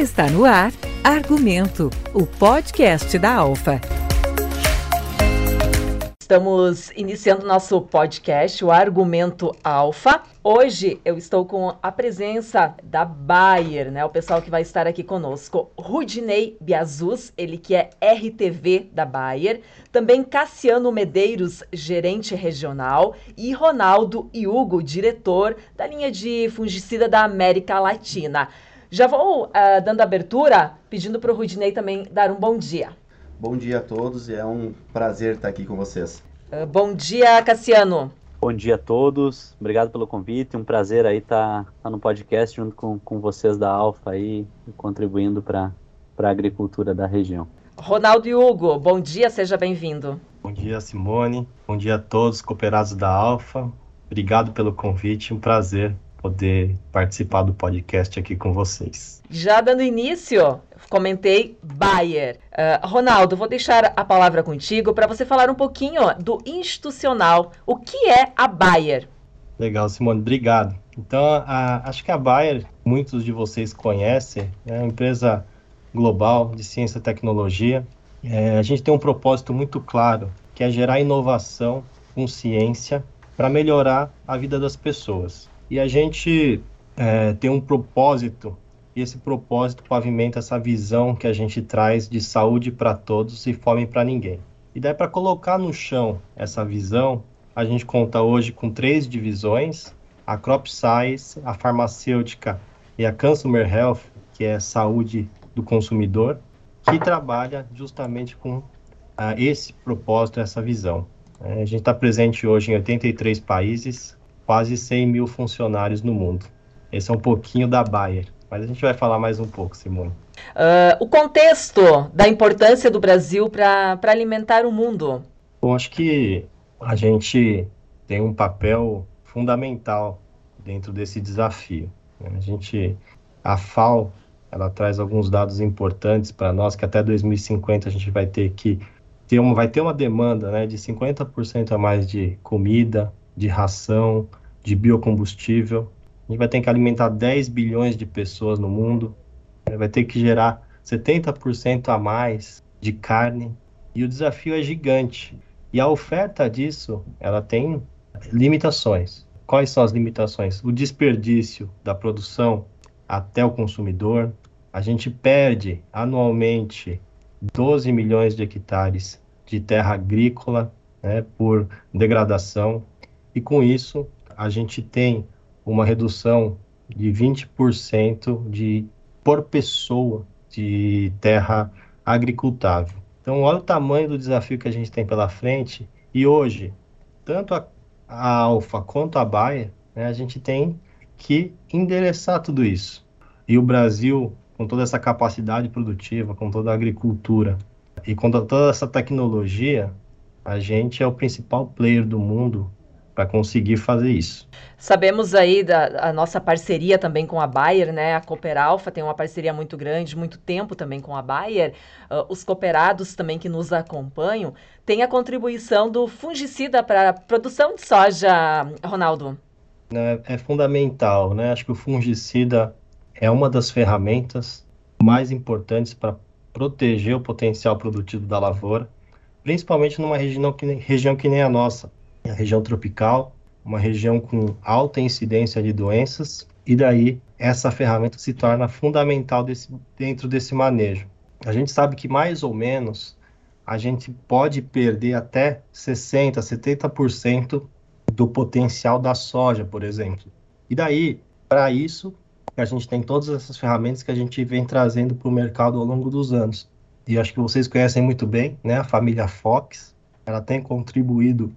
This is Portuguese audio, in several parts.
Está no ar Argumento, o podcast da Alfa. Estamos iniciando nosso podcast, o Argumento Alfa. Hoje eu estou com a presença da Bayer, né? O pessoal que vai estar aqui conosco. Rudinei Biazus, ele que é RTV da Bayer. Também Cassiano Medeiros, gerente regional. E Ronaldo e Hugo, diretor da linha de fungicida da América Latina. Já vou uh, dando abertura, pedindo para o Rudinei também dar um bom dia. Bom dia a todos e é um prazer estar aqui com vocês. Uh, bom dia, Cassiano. Bom dia a todos, obrigado pelo convite, um prazer aí estar tá, tá no podcast junto com, com vocês da Alfa aí, contribuindo para a agricultura da região. Ronaldo e Hugo, bom dia, seja bem-vindo. Bom dia, Simone, bom dia a todos cooperados da Alfa, obrigado pelo convite, um prazer poder participar do podcast aqui com vocês. Já dando início, comentei Bayer. Uh, Ronaldo, vou deixar a palavra contigo para você falar um pouquinho do institucional. O que é a Bayer? Legal, Simone, obrigado. Então, a, acho que a Bayer, muitos de vocês conhecem, é uma empresa global de ciência e tecnologia. É, a gente tem um propósito muito claro, que é gerar inovação com ciência para melhorar a vida das pessoas. E a gente é, tem um propósito, e esse propósito pavimenta essa visão que a gente traz de saúde para todos e fome para ninguém. E daí, para colocar no chão essa visão, a gente conta hoje com três divisões: a Crop Science, a farmacêutica e a Consumer Health, que é saúde do consumidor, que trabalha justamente com uh, esse propósito, essa visão. É, a gente está presente hoje em 83 países, quase 100 mil funcionários no mundo. Esse é um pouquinho da Bayer, mas a gente vai falar mais um pouco, Simone. Uh, o contexto da importância do Brasil para alimentar o mundo. Bom, acho que a gente tem um papel fundamental dentro desse desafio. Né? A gente, a FAO, ela traz alguns dados importantes para nós que até 2050 a gente vai ter que ter uma, vai ter uma demanda, né, de 50% a mais de comida, de ração, de biocombustível. A gente vai ter que alimentar 10 bilhões de pessoas no mundo. Vai ter que gerar 70% a mais de carne. E o desafio é gigante. E a oferta disso, ela tem limitações. Quais são as limitações? O desperdício da produção até o consumidor. A gente perde anualmente 12 milhões de hectares de terra agrícola né, por degradação. E com isso, a gente tem uma redução de 20% de por pessoa de terra agricultável. Então, olha o tamanho do desafio que a gente tem pela frente. E hoje, tanto a, a Alfa quanto a Baia, né, a gente tem que endereçar tudo isso. E o Brasil, com toda essa capacidade produtiva, com toda a agricultura e com toda essa tecnologia, a gente é o principal player do mundo para conseguir fazer isso. Sabemos aí da a nossa parceria também com a Bayer, né? A Cooper Alpha tem uma parceria muito grande, muito tempo também com a Bayer. Uh, os cooperados também que nos acompanham têm a contribuição do fungicida para a produção de soja, Ronaldo. É, é fundamental, né? Acho que o fungicida é uma das ferramentas mais importantes para proteger o potencial produtivo da lavoura, principalmente numa região que, região que nem a nossa, a região tropical, uma região com alta incidência de doenças, e daí essa ferramenta se torna fundamental desse, dentro desse manejo. A gente sabe que mais ou menos a gente pode perder até 60%, 70% do potencial da soja, por exemplo. E daí, para isso, a gente tem todas essas ferramentas que a gente vem trazendo para o mercado ao longo dos anos. E acho que vocês conhecem muito bem, né? A família Fox, ela tem contribuído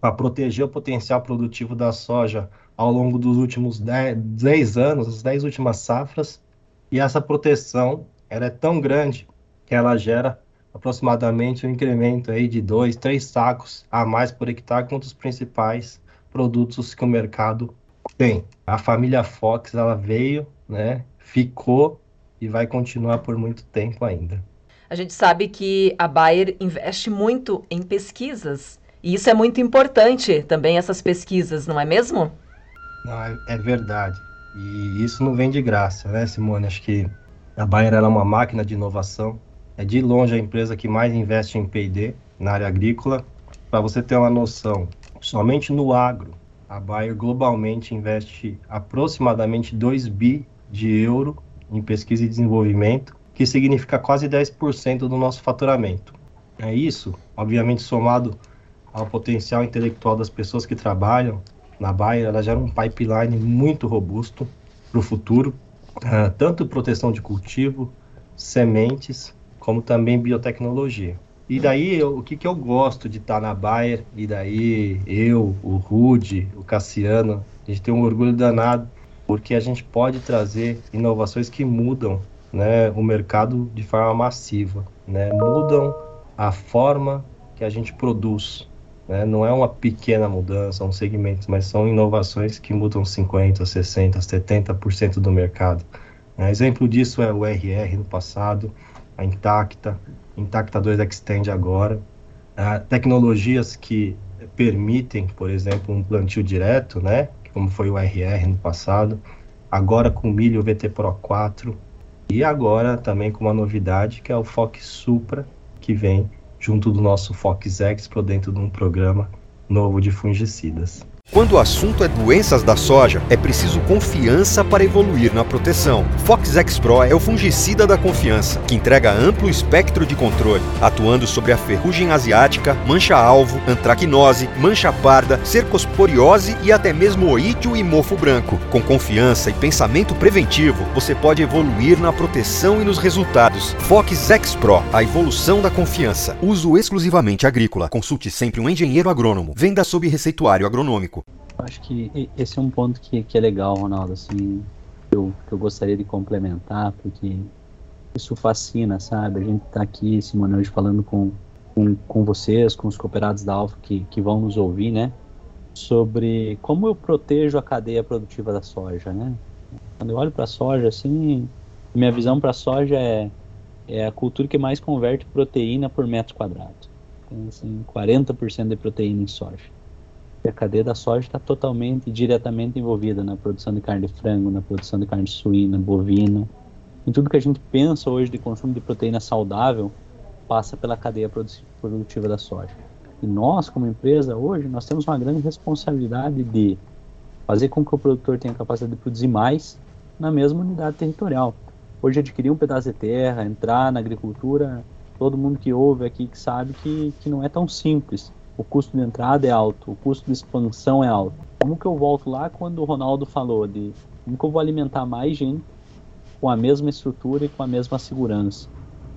para proteger o potencial produtivo da soja ao longo dos últimos 10, anos, as 10 últimas safras, e essa proteção ela é tão grande que ela gera aproximadamente um incremento aí de 2, 3 sacos a mais por hectare quanto os principais produtos que o mercado tem. A família Fox ela veio, né, ficou e vai continuar por muito tempo ainda. A gente sabe que a Bayer investe muito em pesquisas e isso é muito importante também, essas pesquisas, não é mesmo? Não, é, é verdade. E isso não vem de graça, né, Simone? Acho que A Bayer é uma máquina de inovação, é de longe a empresa que mais investe em P&D na área agrícola. Para você ter uma noção, somente no agro, a Bayer globalmente investe aproximadamente 2 bi de euro em pesquisa e desenvolvimento, que significa quase 10% do nosso faturamento. É isso, obviamente somado ao potencial intelectual das pessoas que trabalham na Bayer, ela gera um pipeline muito robusto para o futuro, uh, tanto proteção de cultivo, sementes, como também biotecnologia. E daí, eu, o que, que eu gosto de estar tá na Bayer, e daí eu, o Rude, o Cassiano, a gente tem um orgulho danado, porque a gente pode trazer inovações que mudam né, o mercado de forma massiva, né, mudam a forma que a gente produz. Né, não é uma pequena mudança, um segmento, mas são inovações que mudam 50%, 60%, 70% do mercado. É, exemplo disso é o RR no passado, a Intacta, Intacta 2 Extend agora. Ah, tecnologias que permitem, por exemplo, um plantio direto, né? Como foi o RR no passado. Agora com o milho VT Pro 4. E agora também com uma novidade que é o Fox Supra, que vem junto do nosso Fox Expro dentro de um programa novo de fungicidas. Quando o assunto é doenças da soja, é preciso confiança para evoluir na proteção. Fox X Pro é o fungicida da confiança, que entrega amplo espectro de controle, atuando sobre a ferrugem asiática, mancha-alvo, antracnose, mancha parda, cercosporiose e até mesmo oídio e mofo branco. Com confiança e pensamento preventivo, você pode evoluir na proteção e nos resultados. Fox X Pro, a evolução da confiança. Uso exclusivamente agrícola. Consulte sempre um engenheiro agrônomo. Venda sob receituário agronômico. Acho que esse é um ponto que, que é legal, Ronaldo, assim, eu, que eu gostaria de complementar, porque isso fascina, sabe? A gente está aqui, Simone, hoje falando com, com, com vocês, com os cooperados da Alfa que, que vão nos ouvir, né? Sobre como eu protejo a cadeia produtiva da soja, né? Quando eu olho para a soja, assim, minha visão para a soja é, é a cultura que mais converte proteína por metro quadrado. Tem, assim, 40% de proteína em soja a cadeia da soja está totalmente diretamente envolvida na produção de carne de frango, na produção de carne suína, bovina. Em tudo que a gente pensa hoje de consumo de proteína saudável, passa pela cadeia produtiva da soja. E nós, como empresa, hoje, nós temos uma grande responsabilidade de fazer com que o produtor tenha capacidade de produzir mais na mesma unidade territorial. Hoje, adquirir um pedaço de terra, entrar na agricultura, todo mundo que ouve aqui que sabe que, que não é tão simples o custo de entrada é alto, o custo de expansão é alto. Como que eu volto lá quando o Ronaldo falou de como que eu vou alimentar mais gente com a mesma estrutura e com a mesma segurança?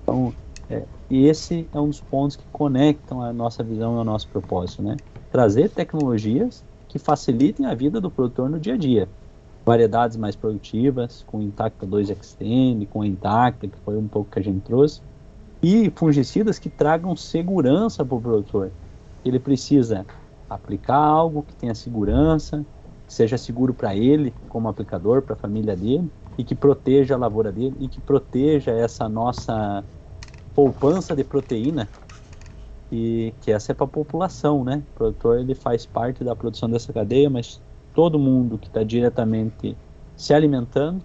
Então, é, esse é um dos pontos que conectam a nossa visão e o nosso propósito, né? Trazer tecnologias que facilitem a vida do produtor no dia a dia. Variedades mais produtivas, com Intacta 2 Extend, com Intacta, que foi um pouco que a gente trouxe, e fungicidas que tragam segurança para o produtor ele precisa aplicar algo que tenha segurança, que seja seguro para ele como aplicador, para a família dele, e que proteja a lavoura dele e que proteja essa nossa poupança de proteína e que essa é para a população, né? O produtor ele faz parte da produção dessa cadeia, mas todo mundo que está diretamente se alimentando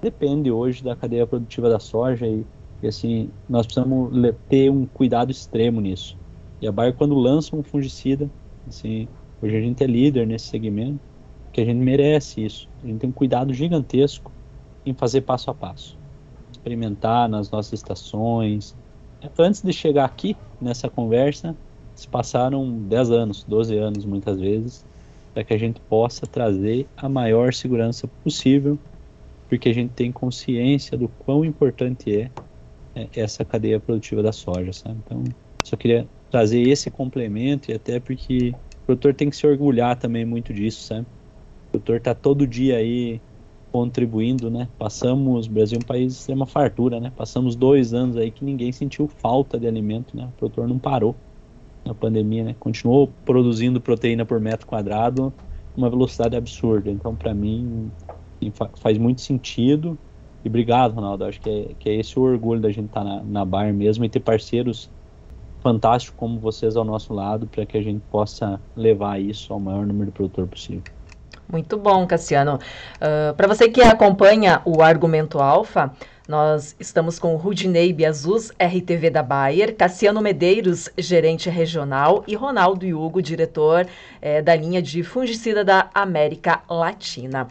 depende hoje da cadeia produtiva da soja e, e assim nós precisamos ter um cuidado extremo nisso. E a Bayer, quando lança um fungicida, assim, hoje a gente é líder nesse segmento, que a gente merece isso. A gente tem um cuidado gigantesco em fazer passo a passo. Experimentar nas nossas estações. Antes de chegar aqui, nessa conversa, se passaram 10 anos, 12 anos muitas vezes, para que a gente possa trazer a maior segurança possível, porque a gente tem consciência do quão importante é, é essa cadeia produtiva da soja, sabe? Então, só queria trazer esse complemento e até porque o produtor tem que se orgulhar também muito disso, sabe? O produtor está todo dia aí contribuindo, né? Passamos, o Brasil é um país de extrema fartura, né? Passamos dois anos aí que ninguém sentiu falta de alimento, né? O produtor não parou na pandemia, né? Continuou produzindo proteína por metro quadrado uma velocidade absurda. Então, para mim, faz muito sentido. E obrigado, Ronaldo. Acho que é, que é esse o orgulho da gente estar tá na, na Bar mesmo e ter parceiros fantástico como vocês ao nosso lado para que a gente possa levar isso ao maior número de produtor possível. Muito bom, Cassiano. Uh, para você que acompanha o Argumento Alfa, Nós estamos com Rudinei Biazus, RTV da Bayer, Cassiano Medeiros, gerente regional, e Ronaldo Hugo, diretor é, da linha de fungicida da América Latina.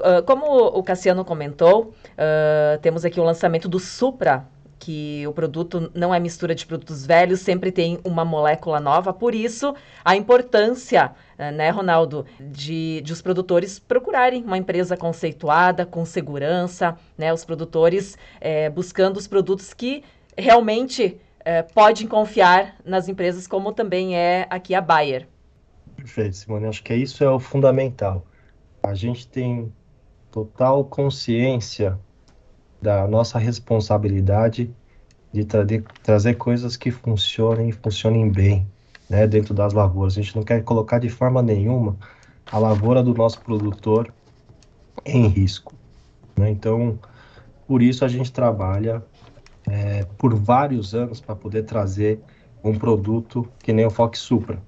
Uh, como o Cassiano comentou, uh, temos aqui o lançamento do Supra que o produto não é mistura de produtos velhos, sempre tem uma molécula nova. Por isso, a importância, eh, né, Ronaldo, de, de os produtores procurarem uma empresa conceituada, com segurança, né, os produtores é, buscando os produtos que realmente é, podem confiar nas empresas, como também é aqui a Bayer. Perfeito, Simone. Acho que isso é o fundamental. A gente tem total consciência da nossa responsabilidade de trazer, trazer coisas que funcionem e funcionem bem né, dentro das lavouras. A gente não quer colocar de forma nenhuma a lavoura do nosso produtor em risco. Né? Então, por isso a gente trabalha é, por vários anos para poder trazer um produto que nem o Fox Supra.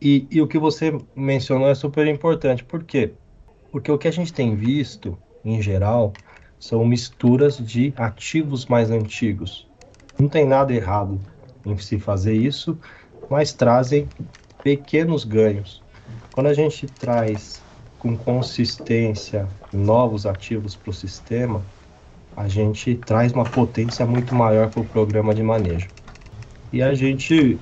E, e o que você mencionou é super importante. Por quê? Porque o que a gente tem visto, em geral, são misturas de ativos mais antigos. Não tem nada errado em se fazer isso, mas trazem pequenos ganhos. Quando a gente traz com consistência novos ativos para o sistema, a gente traz uma potência muito maior para o programa de manejo. E a gente,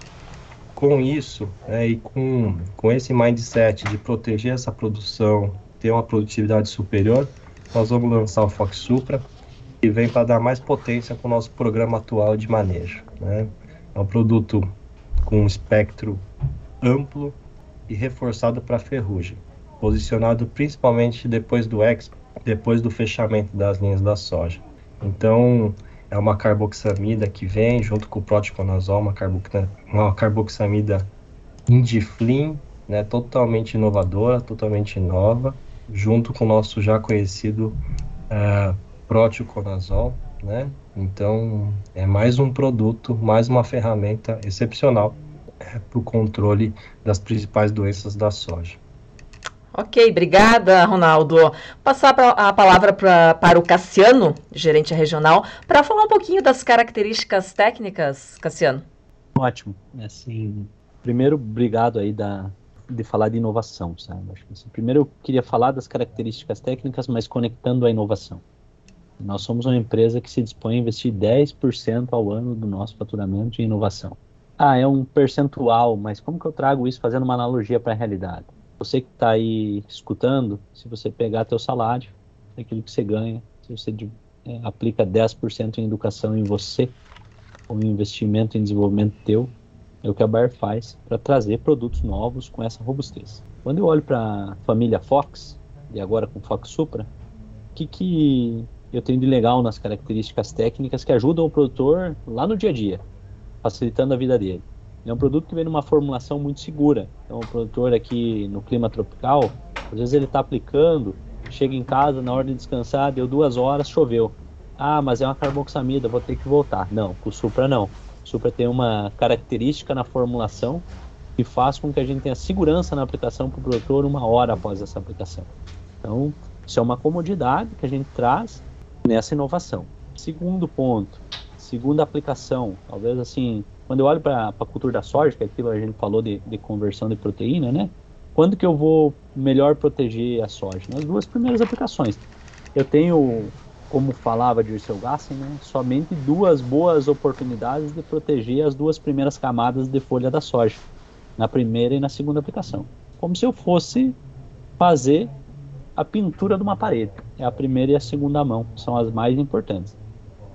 com isso, né, e com, com esse mindset de proteger essa produção, ter uma produtividade superior, nós vamos lançar o Fox Supra e vem para dar mais potência para o nosso programa atual de manejo. Né? É um produto com um espectro amplo e reforçado para ferrugem, posicionado principalmente depois do Expo, depois do fechamento das linhas da soja. Então, é uma carboxamida que vem junto com o proticonazol, uma, uma carboxamida indiflim, né, totalmente inovadora, totalmente nova, junto com o nosso já conhecido uh, proteoconazol, né? Então, é mais um produto, mais uma ferramenta excepcional é, para o controle das principais doenças da soja. Ok, obrigada, Ronaldo. Passar pra, a palavra pra, para o Cassiano, gerente regional, para falar um pouquinho das características técnicas, Cassiano. Ótimo. Assim, primeiro, obrigado aí da, de falar de inovação, sabe? Acho que, assim, primeiro eu queria falar das características técnicas, mas conectando a inovação. Nós somos uma empresa que se dispõe a investir 10% ao ano do nosso faturamento em inovação. Ah, é um percentual, mas como que eu trago isso fazendo uma analogia para a realidade? Você que está aí escutando, se você pegar teu salário, aquilo que você ganha, se você é, aplica 10% em educação em você, ou investimento em desenvolvimento teu, é o que a Bayer faz para trazer produtos novos com essa robustez. Quando eu olho para a família Fox, e agora com Fox Supra, o que, que eu tenho de legal nas características técnicas que ajudam o produtor lá no dia a dia, facilitando a vida dele? É um produto que vem numa formulação muito segura. Então, o produtor aqui no clima tropical, às vezes ele está aplicando, chega em casa na hora de descansar, deu duas horas, choveu. Ah, mas é uma carboxamida, vou ter que voltar. Não, com o Supra não. Supra tem uma característica na formulação que faz com que a gente tenha segurança na aplicação para o produtor uma hora após essa aplicação. Então, isso é uma comodidade que a gente traz nessa inovação. Segundo ponto, segunda aplicação, talvez assim, quando eu olho para a cultura da soja, que é aquilo que a gente falou de, de conversão de proteína, né? Quando que eu vou melhor proteger a soja? Nas duas primeiras aplicações. Eu tenho como falava Dirceu Gassen, né, somente duas boas oportunidades de proteger as duas primeiras camadas de folha da soja, na primeira e na segunda aplicação. Como se eu fosse fazer a pintura de uma parede. É a primeira e a segunda mão, são as mais importantes.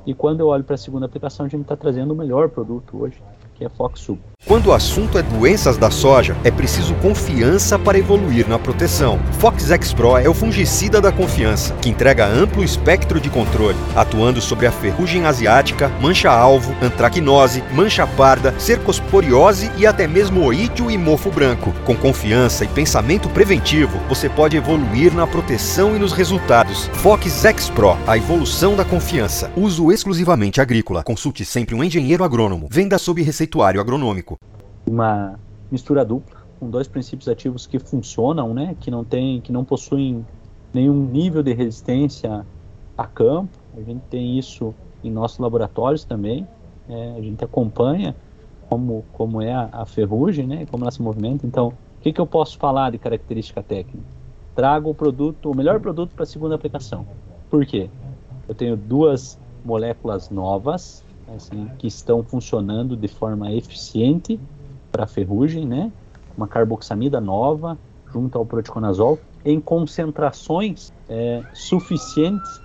E quando eu olho para a segunda aplicação, a gente está trazendo o melhor produto hoje, que é Fox Super. Quando o assunto é doenças da soja, é preciso confiança para evoluir na proteção. Fox X Pro é o fungicida da confiança, que entrega amplo espectro de controle, atuando sobre a ferrugem asiática, mancha-alvo, antracnose, mancha parda, cercosporiose e até mesmo oídio e mofo branco. Com confiança e pensamento preventivo, você pode evoluir na proteção e nos resultados. Fox X Pro, a evolução da confiança. Uso exclusivamente agrícola. Consulte sempre um engenheiro agrônomo. Venda sob receituário agronômico uma mistura dupla com dois princípios ativos que funcionam, né, que não tem, que não possuem nenhum nível de resistência a campo A gente tem isso em nossos laboratórios também. É, a gente acompanha como, como é a, a, ferrugem, né? Como ela se movimenta. Então, o que, que eu posso falar de característica técnica? Trago o produto, o melhor produto para a segunda aplicação. Por quê? Eu tenho duas moléculas novas assim, que estão funcionando de forma eficiente para ferrugem, né? Uma carboxamida nova junto ao proticonazol em concentrações é, suficientes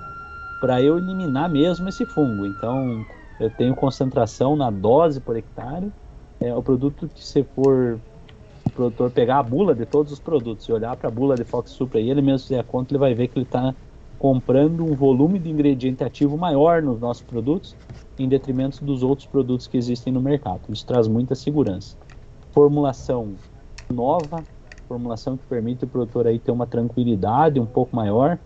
para eu eliminar mesmo esse fungo. Então, eu tenho concentração na dose por hectare. É o produto que se for o produtor pegar a bula de todos os produtos e olhar para a bula de Fox Supra e ele mesmo fizer a conta, ele vai ver que ele está comprando um volume de ingrediente ativo maior nos nossos produtos em detrimento dos outros produtos que existem no mercado. Isso traz muita segurança. Formulação nova, formulação que permite o produtor aí ter uma tranquilidade um pouco maior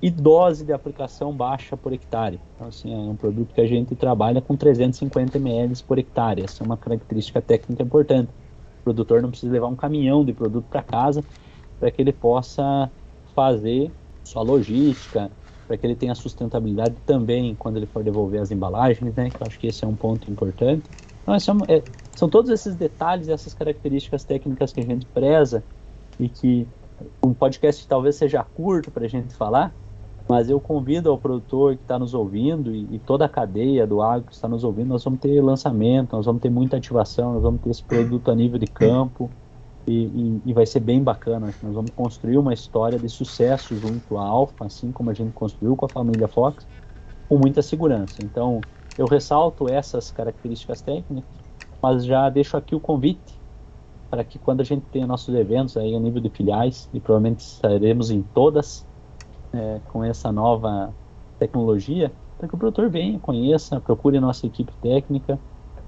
e dose de aplicação baixa por hectare. Então, assim, é um produto que a gente trabalha com 350 ml por hectare. Essa é uma característica técnica importante. O produtor não precisa levar um caminhão de produto para casa para que ele possa fazer sua logística, para que ele tenha sustentabilidade também quando ele for devolver as embalagens, né? Eu acho que esse é um ponto importante. Então, é, é, são todos esses detalhes, essas características técnicas que a gente preza e que um podcast talvez seja curto para a gente falar, mas eu convido ao produtor que está nos ouvindo e, e, toda a cadeia do agro que está nos ouvindo, nós vamos ter lançamento, nós vamos ter muita ativação, nós vamos ter esse produto a nível de campo e, e, e vai ser bem bacana. Nós vamos construir uma história de sucesso junto à Alfa, assim como a gente construiu com a família Fox, com muita segurança. Então, eu ressalto essas características técnicas, mas já deixo aqui o convite para que quando a gente tenha nossos eventos aí a nível de filiais, e provavelmente estaremos em todas, é, com essa nova tecnologia, para que o produtor venha, conheça, procure a nossa equipe técnica,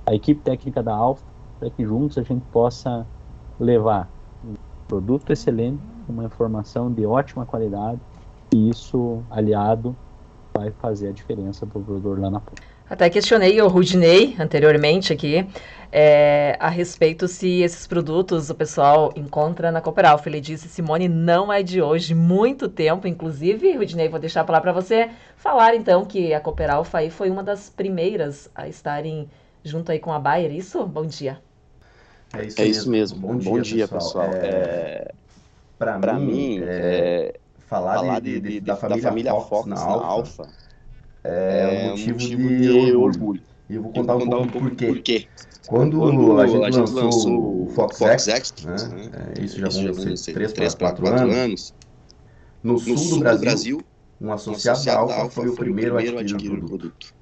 a equipe técnica da Alfa, para que juntos a gente possa levar um produto excelente, uma informação de ótima qualidade, e isso aliado vai fazer a diferença para o produtor lá na ponta. Até questionei o Rudinei anteriormente aqui é, a respeito se esses produtos o pessoal encontra na Cooperalfa. Ele disse, Simone, não é de hoje, muito tempo. Inclusive, Rudinei, vou deixar para lá para você falar então que a Cooperalfa aí foi uma das primeiras a estarem junto aí com a Bayer, isso? Bom dia. É isso, é isso mesmo. Bom dia, Bom dia pessoal. pessoal. É... Para mim, é... falar, falar de, de, de, da, família da família Fox, Fox na, na Alfa é, é um motivo, motivo de, de orgulho. orgulho. E eu vou contar um pouco quê. Por quê. Quando, Quando, a gente, a gente lançou, o Fox, Fox X, né, né, é, isso já vão ser 3 para 4 anos, anos, no sul, no sul do, Brasil, Brasil, um associado, da Alfa foi o primeiro a adquirir o produto.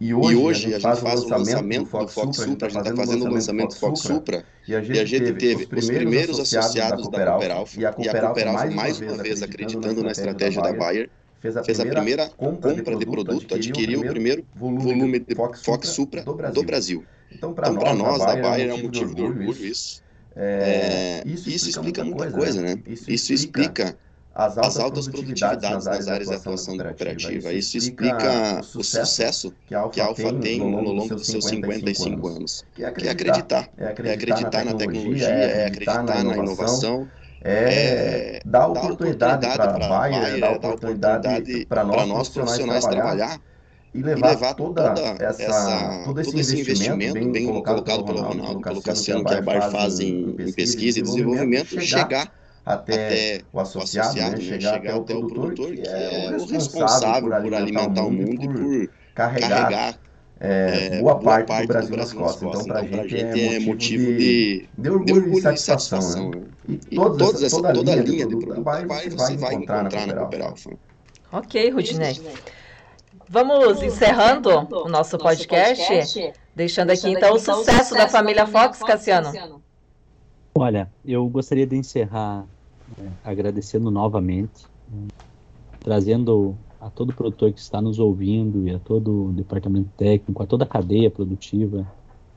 E hoje, e hoje, a gente, faz, o lançamento do Fox, Fox Supra, a gente está tá fazendo o lançamento do Fox Supra, e a gente, e a gente teve, os primeiros associados da Cooperalfa, e a Cooperalfa, mais uma vez, acreditando na estratégia da Bayer, fez a fez primeira, a primeira compra, de produto, produto adquiriu, o primeiro volume, volume de Fox, Fox Supra, do Brasil. Do Brasil. Então, para então, nós, da Bayer, é um motivo de orgulho isso. isso. É, isso, isso explica, muita coisa, né? Isso, isso explica as altas, as altas produtividades, produtividades nas áreas de atuação cooperativa. Isso explica o sucesso que a Alfa tem ao longo dos seus 55 anos. Que é acreditar. É acreditar na tecnologia, é acreditar na inovação é, dar oportunidade para a Bayer, dar oportunidade para nós, nós profissionais trabalhar e levar, e levar toda, toda essa, todo esse, todo esse investimento, investimento, bem, colocado, colocado pelo Ronaldo, pelo Cassiano, que a Bayer faz em, em pesquisa e desenvolvimento, chegar até, até o associado, né, né, chegar, chegar até o produtor, que é, é o responsável por alimentar o mundo e por carregar é, boa, parte, parte do Brasil, do Brasil nas costas. Então, para então, a gente, é, é motivo de, de, orgulho, de orgulho e satisfação. satisfação né? E, e todas essa, toda, toda a linha de produto vai, vai, você vai encontrar, encontrar na Cooperalfa. Ok, Rudinei. Vamos encerrando o nosso podcast, deixando aqui então o sucesso da família Fox, Cassiano. Olha, eu gostaria de encerrar é, agradecendo novamente, trazendo a todo produtor que está nos ouvindo e a todo o departamento técnico, a toda a cadeia produtiva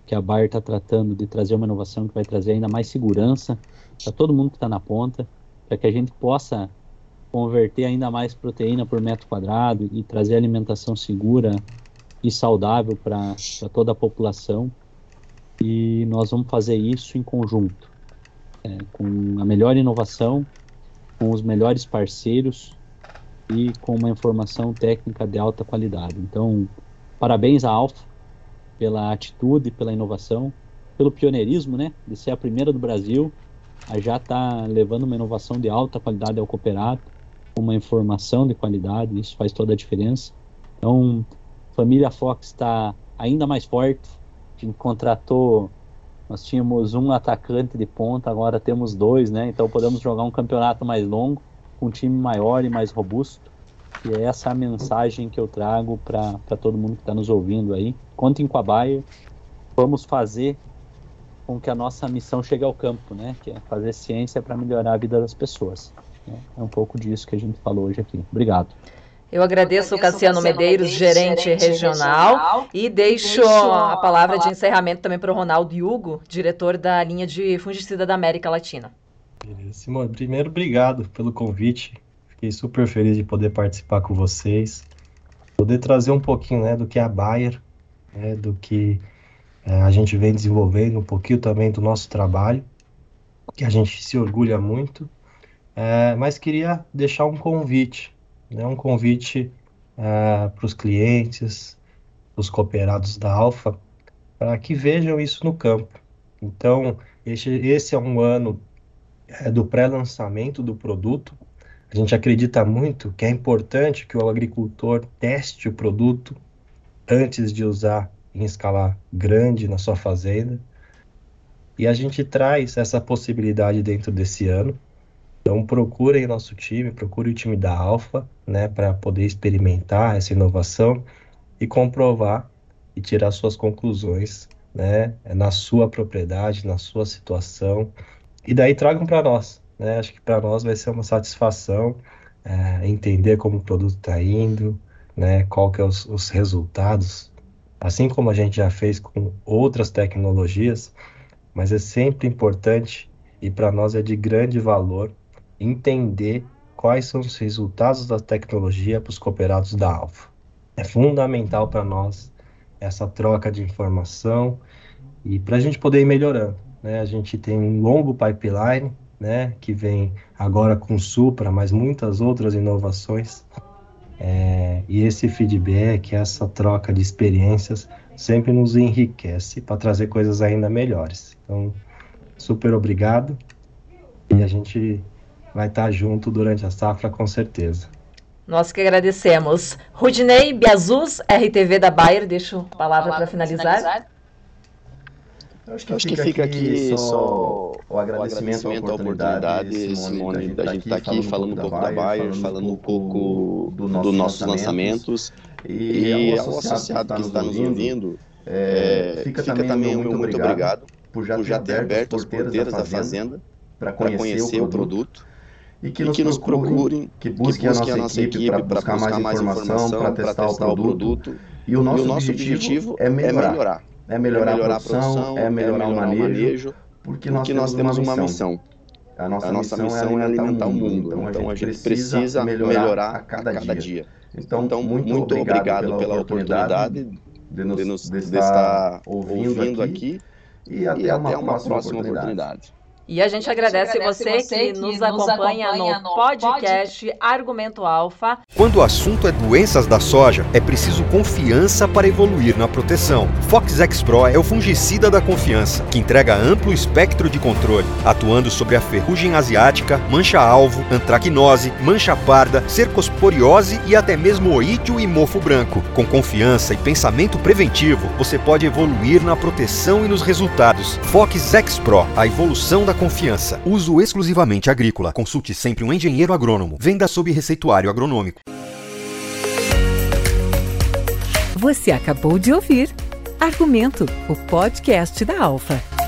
que a Bayer está tratando de trazer uma inovação que vai trazer ainda mais segurança para todo mundo que está na ponta, para que a gente possa converter ainda mais proteína por metro quadrado e trazer alimentação segura e saudável para toda a população. E nós vamos fazer isso em conjunto, é, com a melhor inovação, com os melhores parceiros e com uma informação técnica de alta qualidade. Então, parabéns à Alfa pela atitude, pela inovação, pelo pioneirismo, né, de ser a primeira do Brasil a já está levando uma inovação de alta qualidade ao cooperado, uma informação de qualidade, isso faz toda a diferença. Então, família Fox está ainda mais forte. A gente contratou, nós tínhamos um atacante de ponta, agora temos dois, né? Então podemos jogar um campeonato mais longo, com um time maior e mais robusto. E é essa a mensagem que eu trago para todo mundo que está nos ouvindo aí. Contem com a Bayer, vamos fazer com que a nossa missão chegue ao campo, né? Que é fazer ciência para melhorar a vida das pessoas. É um pouco disso que a gente falou hoje aqui. Obrigado. Eu agradeço, o Cassiano, Medeiros, gerente, gerente regional, regional, e deixo, a palavra de encerramento também para o Ronaldo Hugo, diretor da linha de fungicida da América Latina. Beleza. Simone, primeiro, obrigado pelo convite. Fiquei super feliz de poder participar com vocês, poder trazer um pouquinho né, do que é a Bayer, né, do que é, a gente vem desenvolvendo, um pouquinho também do nosso trabalho, que a gente se orgulha muito. É, mas queria deixar um convite né, um convite uh, para os clientes, os cooperados da Alfa, para que vejam isso no campo. Então, esse, esse é um ano é, do pré-lançamento do produto. A gente acredita muito que é importante que o agricultor teste o produto antes de usar em escala grande na sua fazenda. E a gente traz essa possibilidade dentro desse ano. Então procurem nosso time, procure o time da Alfa, né, para poder experimentar essa inovação e comprovar e tirar suas conclusões, né, na sua propriedade, na sua situação. E daí tragam para nós, né? Acho que para nós vai ser uma satisfação é, entender como o produto está indo, né, qual que é os, os resultados, assim como a gente já fez com outras tecnologias, mas é sempre importante e para nós é de grande valor entender quais são os resultados da tecnologia para os cooperados da Alfa. É fundamental para nós essa troca de informação e para a gente poder ir melhorando. Né? A gente tem um longo pipeline, né, que vem agora com Supra, mas muitas outras inovações. É, e esse feedback, essa troca de experiências, sempre nos enriquece para trazer coisas ainda melhores. Então, super obrigado e a gente vai estar junto durante a safra com certeza. Nós que agradecemos. Rudinei Biazus, RTV da Bayer, deixo a palavra para finalizar. finalizar. Acho que, acho fica, que fica aqui, só o agradecimento, o agradecimento à oportunidade, Simone, da gente estar tá aqui falando um pouco da Bayer, falando um pouco dos do nossos lançamentos. E, e ao associado que está nos ouvindo, é, é, fica, fica também muito, muito obrigado por já, por já ter aberto as porteiras da fazenda para conhecer, conhecer, o produto e que, e nos, que nos procurem, que busquem, que busquem a nossa equipe para buscar, buscar, mais informação, para testar, testar, o produto. E o nosso, e o nosso objetivo, é, é melhorar. É melhorar, é melhorar a produção, é melhorar, é o manejo, porque nós, porque nós temos uma missão. A nossa, a nossa missão, é, é alimentar o mundo. Então, então a gente precisa melhorar a cada, dia. dia. Então, então, muito, muito obrigado, pela, pela oportunidade de, nos, de, nos, de estar ouvindo aqui, aqui e até, e até uma, uma, próxima, próxima oportunidade. oportunidade. E a gente agradece, agradece você, você, que, que nos, acompanha, acompanha no, no podcast pod... Argumento Alfa. Quando o assunto é doenças da soja, é preciso confiança para evoluir na proteção. Fox X Pro é o fungicida da confiança, que entrega amplo espectro de controle, atuando sobre a ferrugem asiática, mancha-alvo, antracnose, mancha parda, cercosporiose e até mesmo oídio e mofo branco. Com confiança e pensamento preventivo, você pode evoluir na proteção e nos resultados. Fox X Pro, a evolução da confiança. Uso exclusivamente agrícola. Consulte sempre um engenheiro agrônomo. Venda sob receituário agronômico. Você acabou de ouvir Argumento, o podcast da Alfa.